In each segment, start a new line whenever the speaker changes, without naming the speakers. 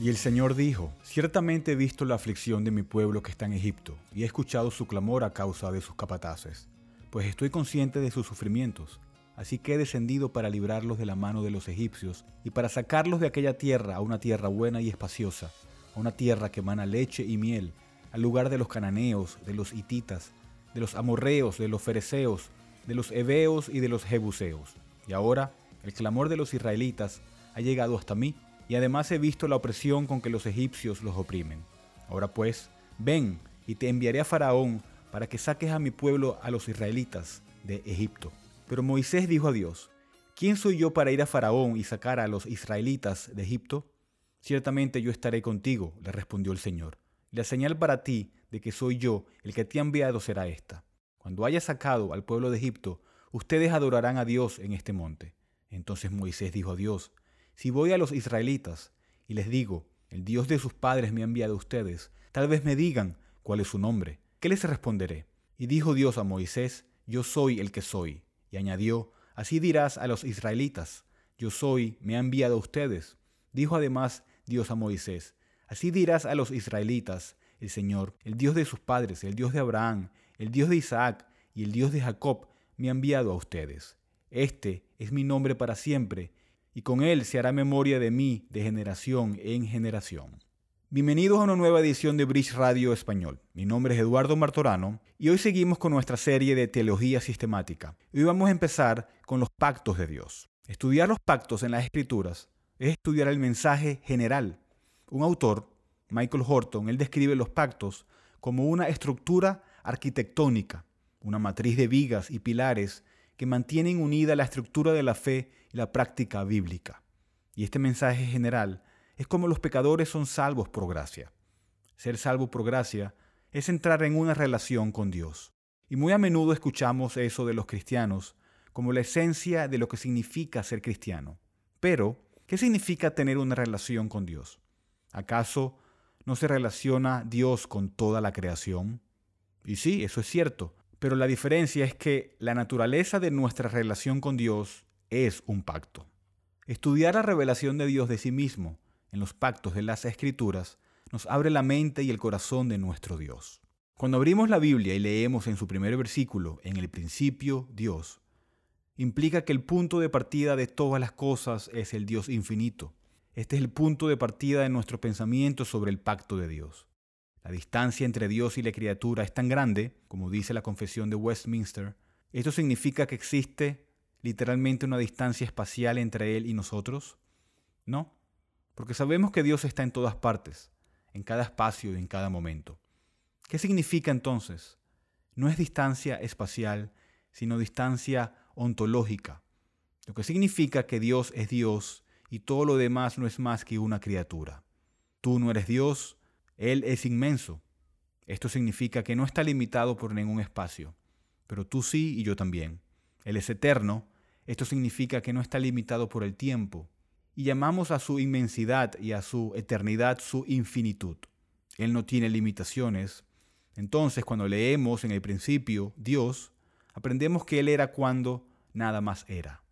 Y el Señor dijo, ciertamente he visto la aflicción de mi pueblo que está en Egipto, y he escuchado su clamor a causa de sus capataces, pues estoy consciente de sus sufrimientos. Así que he descendido para librarlos de la mano de los egipcios, y para sacarlos de aquella tierra a una tierra buena y espaciosa, a una tierra que emana leche y miel, al lugar de los cananeos, de los hititas, de los amorreos, de los fereceos, de los heveos y de los jebuseos. Y ahora el clamor de los israelitas ha llegado hasta mí, y además he visto la opresión con que los egipcios los oprimen. Ahora pues, ven y te enviaré a Faraón para que saques a mi pueblo a los israelitas de Egipto. Pero Moisés dijo a Dios, ¿quién soy yo para ir a Faraón y sacar a los israelitas de Egipto? Ciertamente yo estaré contigo, le respondió el Señor. La señal para ti de que soy yo el que te ha enviado será esta. Cuando haya sacado al pueblo de Egipto, ustedes adorarán a Dios en este monte. Entonces Moisés dijo a Dios, si voy a los israelitas y les digo, el Dios de sus padres me ha enviado a ustedes, tal vez me digan cuál es su nombre. ¿Qué les responderé? Y dijo Dios a Moisés, yo soy el que soy. Y añadió, así dirás a los israelitas, yo soy, me ha enviado a ustedes. Dijo además Dios a Moisés, así dirás a los israelitas, el Señor, el Dios de sus padres, el Dios de Abraham, el Dios de Isaac y el Dios de Jacob, me ha enviado a ustedes. Este es mi nombre para siempre, y con él se hará memoria de mí de generación en generación. Bienvenidos a una nueva edición de Bridge Radio Español. Mi nombre es Eduardo Martorano y hoy seguimos con nuestra serie de teología sistemática. Hoy vamos a empezar con los pactos de Dios. Estudiar los pactos en las escrituras es estudiar el mensaje general. Un autor, Michael Horton, él describe los pactos como una estructura arquitectónica, una matriz de vigas y pilares que mantienen unida la estructura de la fe y la práctica bíblica. Y este mensaje general es como los pecadores son salvos por gracia. Ser salvo por gracia es entrar en una relación con Dios. Y muy a menudo escuchamos eso de los cristianos como la esencia de lo que significa ser cristiano. Pero, ¿qué significa tener una relación con Dios? ¿Acaso no se relaciona Dios con toda la creación? Y sí, eso es cierto, pero la diferencia es que la naturaleza de nuestra relación con Dios es un pacto. Estudiar la revelación de Dios de sí mismo en los pactos de las Escrituras nos abre la mente y el corazón de nuestro Dios. Cuando abrimos la Biblia y leemos en su primer versículo, en el principio Dios, implica que el punto de partida de todas las cosas es el Dios infinito. Este es el punto de partida de nuestro pensamiento sobre el pacto de Dios. La distancia entre Dios y la criatura es tan grande, como dice la Confesión de Westminster. ¿Esto significa que existe literalmente una distancia espacial entre Él y nosotros? No, porque sabemos que Dios está en todas partes, en cada espacio y en cada momento. ¿Qué significa entonces? No es distancia espacial, sino distancia ontológica, lo que significa que Dios es Dios y todo lo demás no es más que una criatura. Tú no eres Dios, él es inmenso. Esto significa que no está limitado por ningún espacio, pero tú sí y yo también. Él es eterno. Esto significa que no está limitado por el tiempo. Y llamamos a su inmensidad y a su eternidad su infinitud. Él no tiene limitaciones. Entonces, cuando leemos en el principio Dios, aprendemos que Él era cuando nada más era.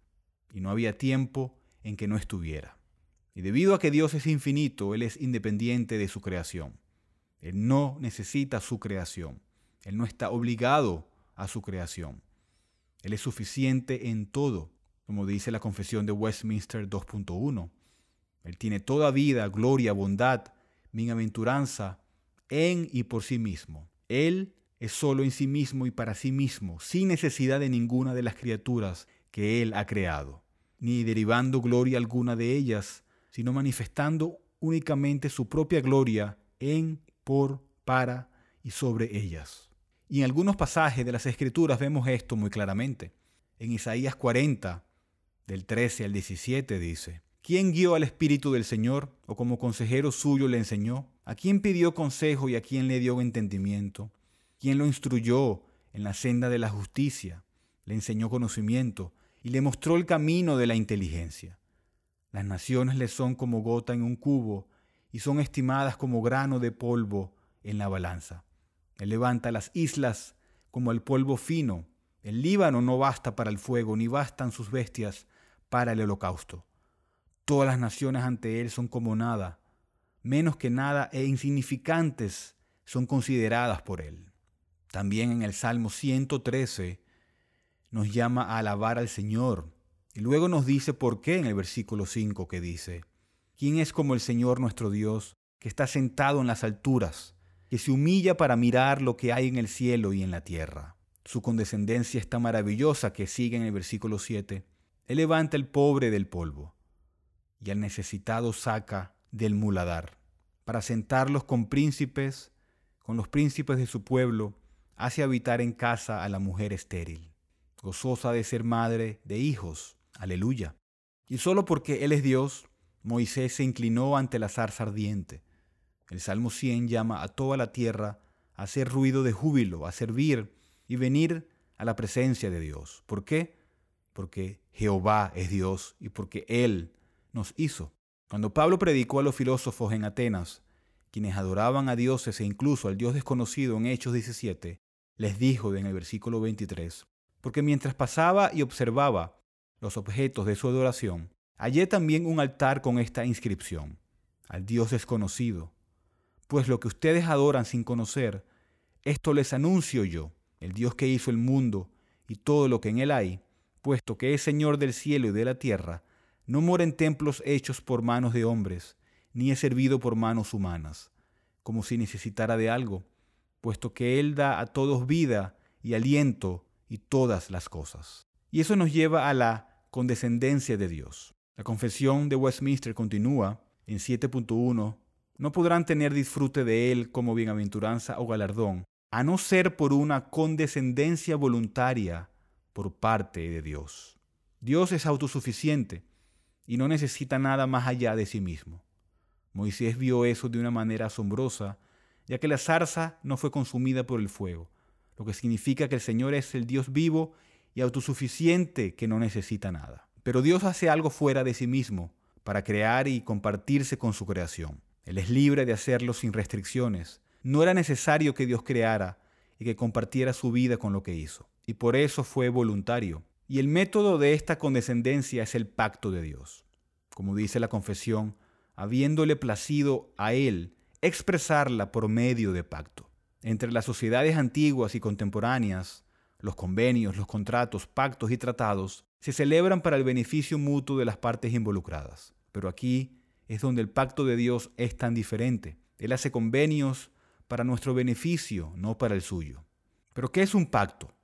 Y no había tiempo en que no estuviera. Y debido a que Dios es infinito, Él es independiente de su creación. Él no necesita su creación. Él no está obligado a su creación. Él es suficiente en todo, como dice la confesión de Westminster 2.1. Él tiene toda vida, gloria, bondad, bienaventuranza en y por sí mismo. Él es solo en sí mismo y para sí mismo, sin necesidad de ninguna de las criaturas que Él ha creado, ni derivando gloria alguna de ellas, sino manifestando únicamente su propia gloria en, por, para y sobre ellas. Y en algunos pasajes de las Escrituras vemos esto muy claramente. En Isaías 40, del 13 al 17 dice, ¿Quién guió al Espíritu del Señor o como consejero suyo le enseñó? ¿A quién pidió consejo y a quién le dio entendimiento? ¿Quién lo instruyó en la senda de la justicia? Le enseñó conocimiento y le mostró el camino de la inteligencia. Las naciones le son como gota en un cubo y son estimadas como grano de polvo en la balanza. Él levanta las islas como el polvo fino. El Líbano no basta para el fuego, ni bastan sus bestias para el holocausto. Todas las naciones ante Él son como nada. menos que nada e insignificantes son consideradas por Él. También en el Salmo 113 nos llama a alabar al Señor. Y luego nos dice por qué en el versículo 5 que dice, ¿quién es como el Señor nuestro Dios, que está sentado en las alturas, que se humilla para mirar lo que hay en el cielo y en la tierra? Su condescendencia es tan maravillosa que sigue en el versículo 7. Él levanta el pobre del polvo y al necesitado saca del muladar, para sentarlos con príncipes, con los príncipes de su pueblo, hace habitar en casa a la mujer estéril, gozosa de ser madre de hijos. Aleluya. Y solo porque Él es Dios, Moisés se inclinó ante la zarza ardiente. El Salmo 100 llama a toda la tierra a hacer ruido de júbilo, a servir y venir a la presencia de Dios. ¿Por qué? Porque Jehová es Dios y porque Él nos hizo. Cuando Pablo predicó a los filósofos en Atenas, quienes adoraban a dioses e incluso al Dios desconocido en Hechos 17, les dijo en el versículo 23, porque mientras pasaba y observaba los objetos de su adoración, hallé también un altar con esta inscripción, al Dios desconocido. Pues lo que ustedes adoran sin conocer, esto les anuncio yo, el Dios que hizo el mundo y todo lo que en él hay, puesto que es Señor del cielo y de la tierra, no mora en templos hechos por manos de hombres, ni es servido por manos humanas, como si necesitara de algo, puesto que Él da a todos vida y aliento y todas las cosas. Y eso nos lleva a la condescendencia de Dios. La confesión de Westminster continúa en 7.1, no podrán tener disfrute de Él como bienaventuranza o galardón, a no ser por una condescendencia voluntaria por parte de Dios. Dios es autosuficiente y no necesita nada más allá de sí mismo. Moisés vio eso de una manera asombrosa, ya que la zarza no fue consumida por el fuego, lo que significa que el Señor es el Dios vivo y autosuficiente que no necesita nada. Pero Dios hace algo fuera de sí mismo para crear y compartirse con su creación. Él es libre de hacerlo sin restricciones, no era necesario que Dios creara y que compartiera su vida con lo que hizo. Y por eso fue voluntario. Y el método de esta condescendencia es el pacto de Dios. Como dice la confesión, habiéndole placido a Él expresarla por medio de pacto. Entre las sociedades antiguas y contemporáneas, los convenios, los contratos, pactos y tratados se celebran para el beneficio mutuo de las partes involucradas. Pero aquí es donde el pacto de Dios es tan diferente. Él hace convenios para nuestro beneficio, no para el suyo. Pero ¿qué es un pacto?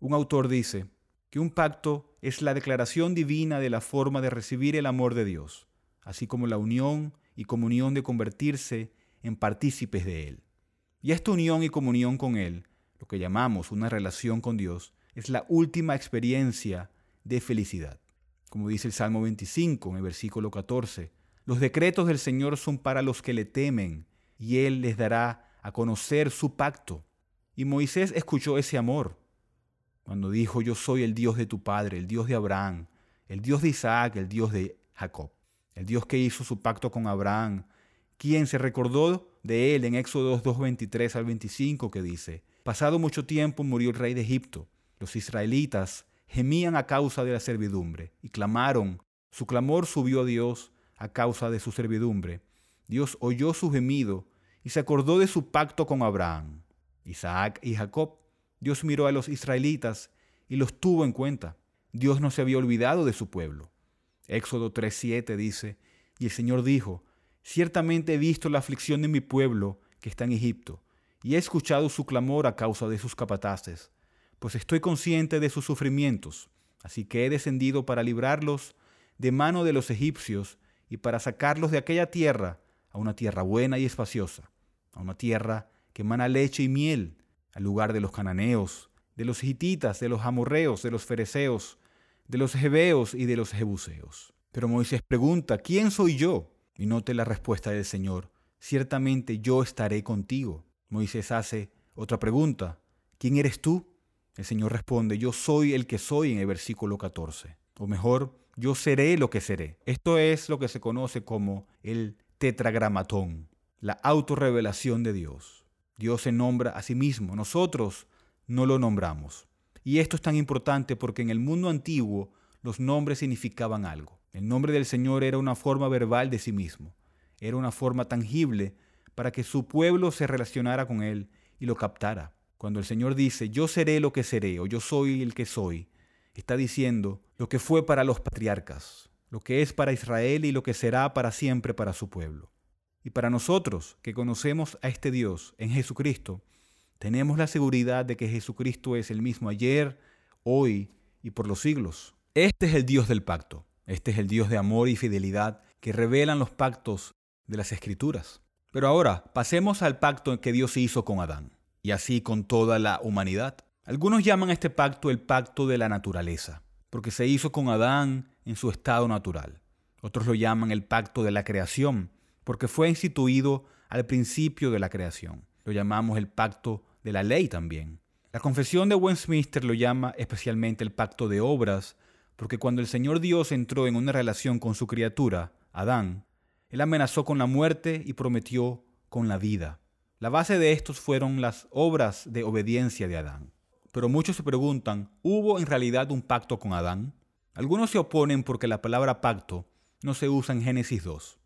Un autor dice que un pacto es la declaración divina de la forma de recibir el amor de Dios, así como la unión y comunión de convertirse en partícipes de Él. Y esta unión y comunión con Él, lo que llamamos una relación con Dios, es la última experiencia de felicidad. Como dice el Salmo 25 en el versículo 14, los decretos del Señor son para los que le temen, y Él les dará a conocer su pacto. Y Moisés escuchó ese amor cuando dijo, yo soy el Dios de tu padre, el Dios de Abraham, el Dios de Isaac, el Dios de Jacob, el Dios que hizo su pacto con Abraham, quien se recordó de él en Éxodo 2, 23 al 25 que dice, pasado mucho tiempo murió el rey de Egipto, los israelitas gemían a causa de la servidumbre y clamaron, su clamor subió a Dios a causa de su servidumbre. Dios oyó su gemido y se acordó de su pacto con Abraham, Isaac y Jacob. Dios miró a los israelitas y los tuvo en cuenta. Dios no se había olvidado de su pueblo. Éxodo 3:7 dice, y el Señor dijo, ciertamente he visto la aflicción de mi pueblo que está en Egipto, y he escuchado su clamor a causa de sus capataces, pues estoy consciente de sus sufrimientos, así que he descendido para librarlos de mano de los egipcios y para sacarlos de aquella tierra a una tierra buena y espaciosa, a una tierra que emana leche y miel, al lugar de los cananeos, de los hititas, de los amorreos, de los fereceos, de los hebeos y de los jebuseos. Pero Moisés pregunta, ¿quién soy yo? Y note la respuesta del Señor, ciertamente yo estaré contigo. Moisés hace otra pregunta, ¿quién eres tú? El Señor responde, yo soy el que soy en el versículo 14. O mejor, yo seré lo que seré. Esto es lo que se conoce como el tetragramatón, la autorrevelación de Dios. Dios se nombra a sí mismo, nosotros no lo nombramos. Y esto es tan importante porque en el mundo antiguo los nombres significaban algo. El nombre del Señor era una forma verbal de sí mismo. era una forma tangible para que su pueblo se relacionara con Él y lo captara. Cuando el Señor dice, yo seré lo que seré o yo soy el que soy, está diciendo lo que fue para los patriarcas, lo que es para Israel y lo que será para siempre para su pueblo. Y para nosotros que conocemos a este Dios en Jesucristo, tenemos la seguridad de que Jesucristo es el mismo ayer, hoy y por los siglos. Este es el Dios del pacto. Este es el Dios de amor y fidelidad que revelan los pactos de las Escrituras. Pero ahora pasemos al pacto que Dios hizo con Adán, y así con toda la humanidad. Algunos llaman a este pacto el pacto de la naturaleza, porque se hizo con Adán en su estado natural. Otros lo llaman el pacto de la creación, porque fue instituido al principio de la creación. Lo llamamos el pacto de la ley también. La confesión de Westminster lo llama especialmente el pacto de obras, porque cuando el Señor Dios entró en una relación con su criatura, Adán, Él amenazó con la muerte y prometió con la vida. La base de estos fueron las obras de obediencia de Adán. Pero muchos se preguntan, ¿hubo en realidad un pacto con Adán? Algunos se oponen porque la palabra pacto no se usa en Génesis 2.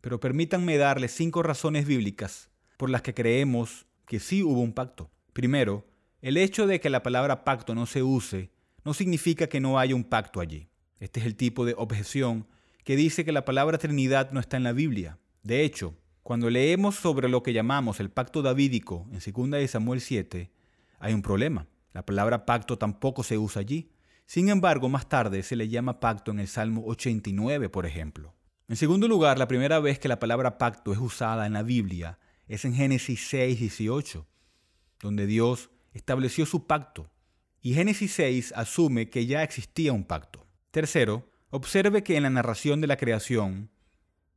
Pero permítanme darles cinco razones bíblicas por las que creemos que sí hubo un pacto. Primero, el hecho de que la palabra pacto no se use no significa que no haya un pacto allí. Este es el tipo de objeción que dice que la palabra Trinidad no está en la Biblia. De hecho, cuando leemos sobre lo que llamamos el pacto davídico en 2 de Samuel 7, hay un problema. La palabra pacto tampoco se usa allí. Sin embargo, más tarde se le llama pacto en el Salmo 89, por ejemplo. En segundo lugar, la primera vez que la palabra pacto es usada en la Biblia es en Génesis 6, 18, donde Dios estableció su pacto. Y Génesis 6 asume que ya existía un pacto. Tercero, observe que en la narración de la creación,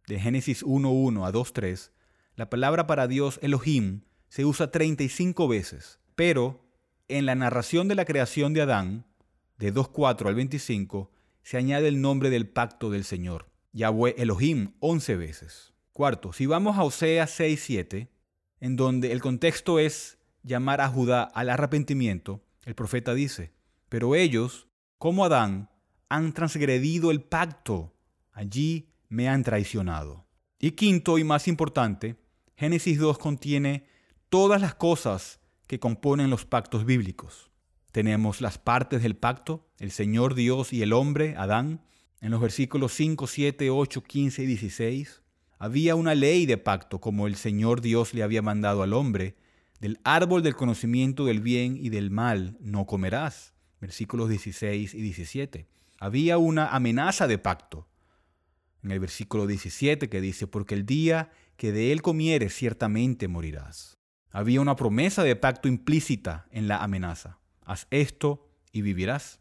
de Génesis 1.1 a 2.3, la palabra para Dios Elohim se usa 35 veces, pero en la narración de la creación de Adán, de 2.4 al 25, se añade el nombre del pacto del Señor. Yahweh Elohim 11 veces. Cuarto, si vamos a Oseas 6.7, en donde el contexto es llamar a Judá al arrepentimiento, el profeta dice, pero ellos, como Adán, han transgredido el pacto, allí me han traicionado. Y quinto y más importante, Génesis 2 contiene todas las cosas que componen los pactos bíblicos. Tenemos las partes del pacto, el Señor Dios y el hombre, Adán, en los versículos 5, 7, 8, 15 y 16, había una ley de pacto como el Señor Dios le había mandado al hombre, del árbol del conocimiento del bien y del mal no comerás. Versículos 16 y 17. Había una amenaza de pacto. En el versículo 17 que dice, porque el día que de él comieres ciertamente morirás. Había una promesa de pacto implícita en la amenaza. Haz esto y vivirás.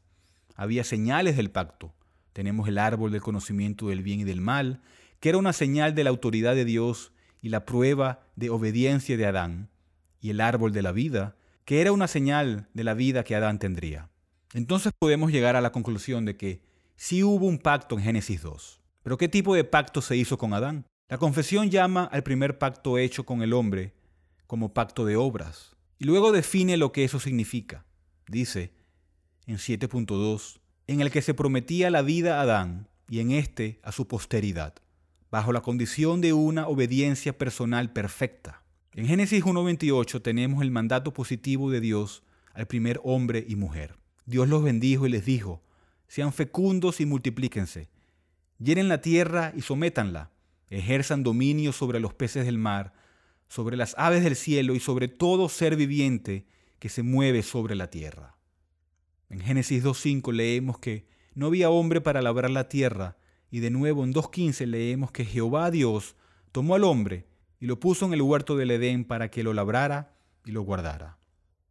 Había señales del pacto tenemos el árbol del conocimiento del bien y del mal, que era una señal de la autoridad de Dios y la prueba de obediencia de Adán, y el árbol de la vida, que era una señal de la vida que Adán tendría. Entonces podemos llegar a la conclusión de que sí hubo un pacto en Génesis 2. Pero ¿qué tipo de pacto se hizo con Adán? La confesión llama al primer pacto hecho con el hombre como pacto de obras, y luego define lo que eso significa. Dice en 7.2, en el que se prometía la vida a Adán y en este a su posteridad, bajo la condición de una obediencia personal perfecta. En Génesis 1.28 tenemos el mandato positivo de Dios al primer hombre y mujer. Dios los bendijo y les dijo, sean fecundos y multiplíquense, llenen la tierra y sométanla, ejerzan dominio sobre los peces del mar, sobre las aves del cielo y sobre todo ser viviente que se mueve sobre la tierra. En Génesis 2.5 leemos que no había hombre para labrar la tierra, y de nuevo en 2.15 leemos que Jehová Dios tomó al hombre y lo puso en el huerto del Edén para que lo labrara y lo guardara.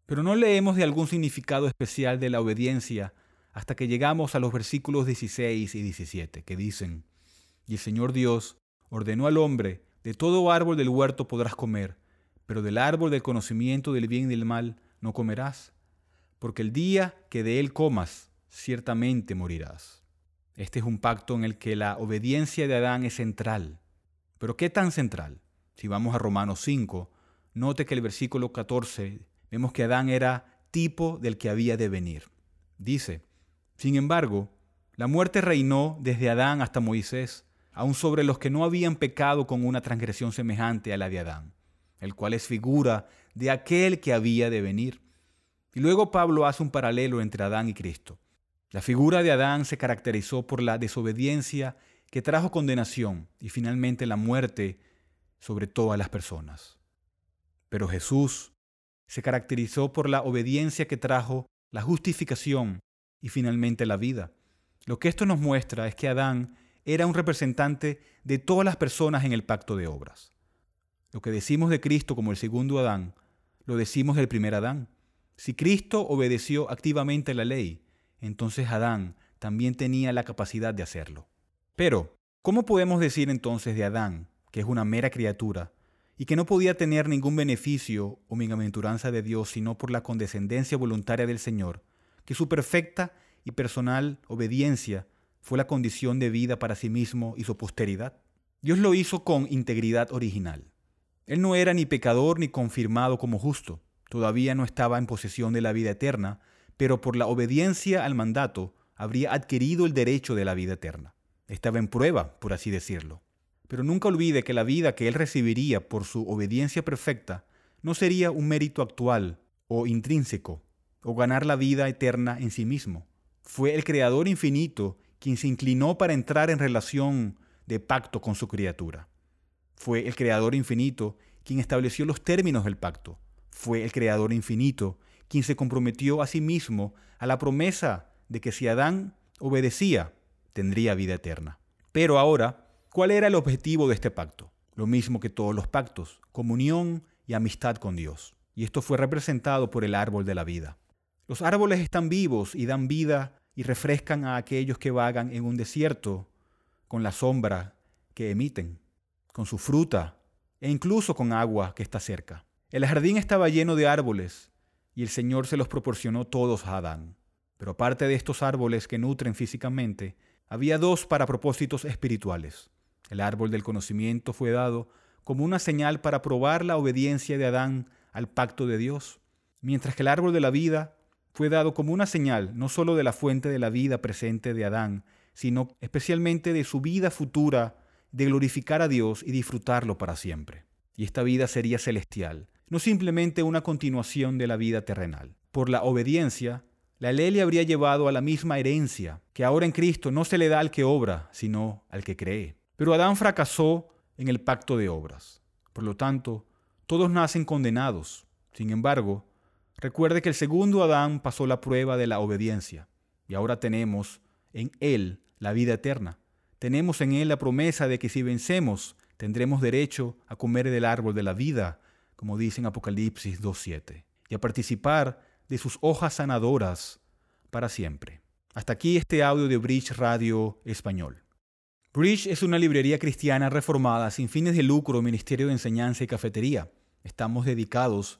Pero no leemos de algún significado especial de la obediencia hasta que llegamos a los versículos 16 y 17, que dicen, Y el Señor Dios ordenó al hombre, de todo árbol del huerto podrás comer, pero del árbol del conocimiento del bien y del mal no comerás porque el día que de él comas, ciertamente morirás. Este es un pacto en el que la obediencia de Adán es central. Pero ¿qué tan central? Si vamos a Romanos 5, note que el versículo 14 vemos que Adán era tipo del que había de venir. Dice, sin embargo, la muerte reinó desde Adán hasta Moisés, aun sobre los que no habían pecado con una transgresión semejante a la de Adán, el cual es figura de aquel que había de venir. Y luego Pablo hace un paralelo entre Adán y Cristo. La figura de Adán se caracterizó por la desobediencia que trajo condenación y finalmente la muerte sobre todas las personas. Pero Jesús se caracterizó por la obediencia que trajo la justificación y finalmente la vida. Lo que esto nos muestra es que Adán era un representante de todas las personas en el pacto de obras. Lo que decimos de Cristo como el segundo Adán, lo decimos del primer Adán. Si Cristo obedeció activamente la ley, entonces Adán también tenía la capacidad de hacerlo. Pero, ¿cómo podemos decir entonces de Adán, que es una mera criatura, y que no podía tener ningún beneficio o bienaventuranza de Dios sino por la condescendencia voluntaria del Señor, que su perfecta y personal obediencia fue la condición de vida para sí mismo y su posteridad? Dios lo hizo con integridad original. Él no era ni pecador ni confirmado como justo, todavía no estaba en posesión de la vida eterna, pero por la obediencia al mandato habría adquirido el derecho de la vida eterna. Estaba en prueba, por así decirlo. Pero nunca olvide que la vida que él recibiría por su obediencia perfecta no sería un mérito actual o intrínseco, o ganar la vida eterna en sí mismo. Fue el Creador infinito quien se inclinó para entrar en relación de pacto con su criatura. Fue el Creador infinito quien estableció los términos del pacto. Fue el Creador infinito quien se comprometió a sí mismo a la promesa de que si Adán obedecía, tendría vida eterna. Pero ahora, ¿cuál era el objetivo de este pacto? Lo mismo que todos los pactos, comunión y amistad con Dios. Y esto fue representado por el árbol de la vida. Los árboles están vivos y dan vida y refrescan a aquellos que vagan en un desierto con la sombra que emiten, con su fruta e incluso con agua que está cerca. El jardín estaba lleno de árboles y el Señor se los proporcionó todos a Adán. Pero aparte de estos árboles que nutren físicamente, había dos para propósitos espirituales. El árbol del conocimiento fue dado como una señal para probar la obediencia de Adán al pacto de Dios, mientras que el árbol de la vida fue dado como una señal no sólo de la fuente de la vida presente de Adán, sino especialmente de su vida futura de glorificar a Dios y disfrutarlo para siempre. Y esta vida sería celestial, no simplemente una continuación de la vida terrenal. Por la obediencia, la ley le habría llevado a la misma herencia que ahora en Cristo no se le da al que obra, sino al que cree. Pero Adán fracasó en el pacto de obras. Por lo tanto, todos nacen condenados. Sin embargo, recuerde que el segundo Adán pasó la prueba de la obediencia y ahora tenemos en él la vida eterna. Tenemos en él la promesa de que si vencemos, tendremos derecho a comer del árbol de la vida como dice en Apocalipsis 2.7, y a participar de sus hojas sanadoras para siempre. Hasta aquí este audio de Bridge Radio Español. Bridge es una librería cristiana reformada sin fines de lucro, ministerio de enseñanza y cafetería. Estamos dedicados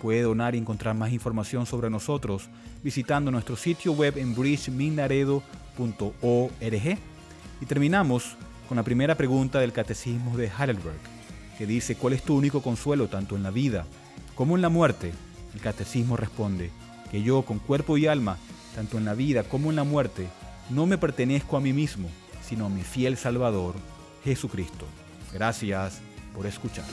Puede donar y encontrar más información sobre nosotros visitando nuestro sitio web en bridgeminaredo.org. Y terminamos con la primera pregunta del Catecismo de Heidelberg, que dice, ¿cuál es tu único consuelo tanto en la vida como en la muerte, el catecismo responde que yo con cuerpo y alma, tanto en la vida como en la muerte, no me pertenezco a mí mismo, sino a mi fiel Salvador, Jesucristo. Gracias por escuchar.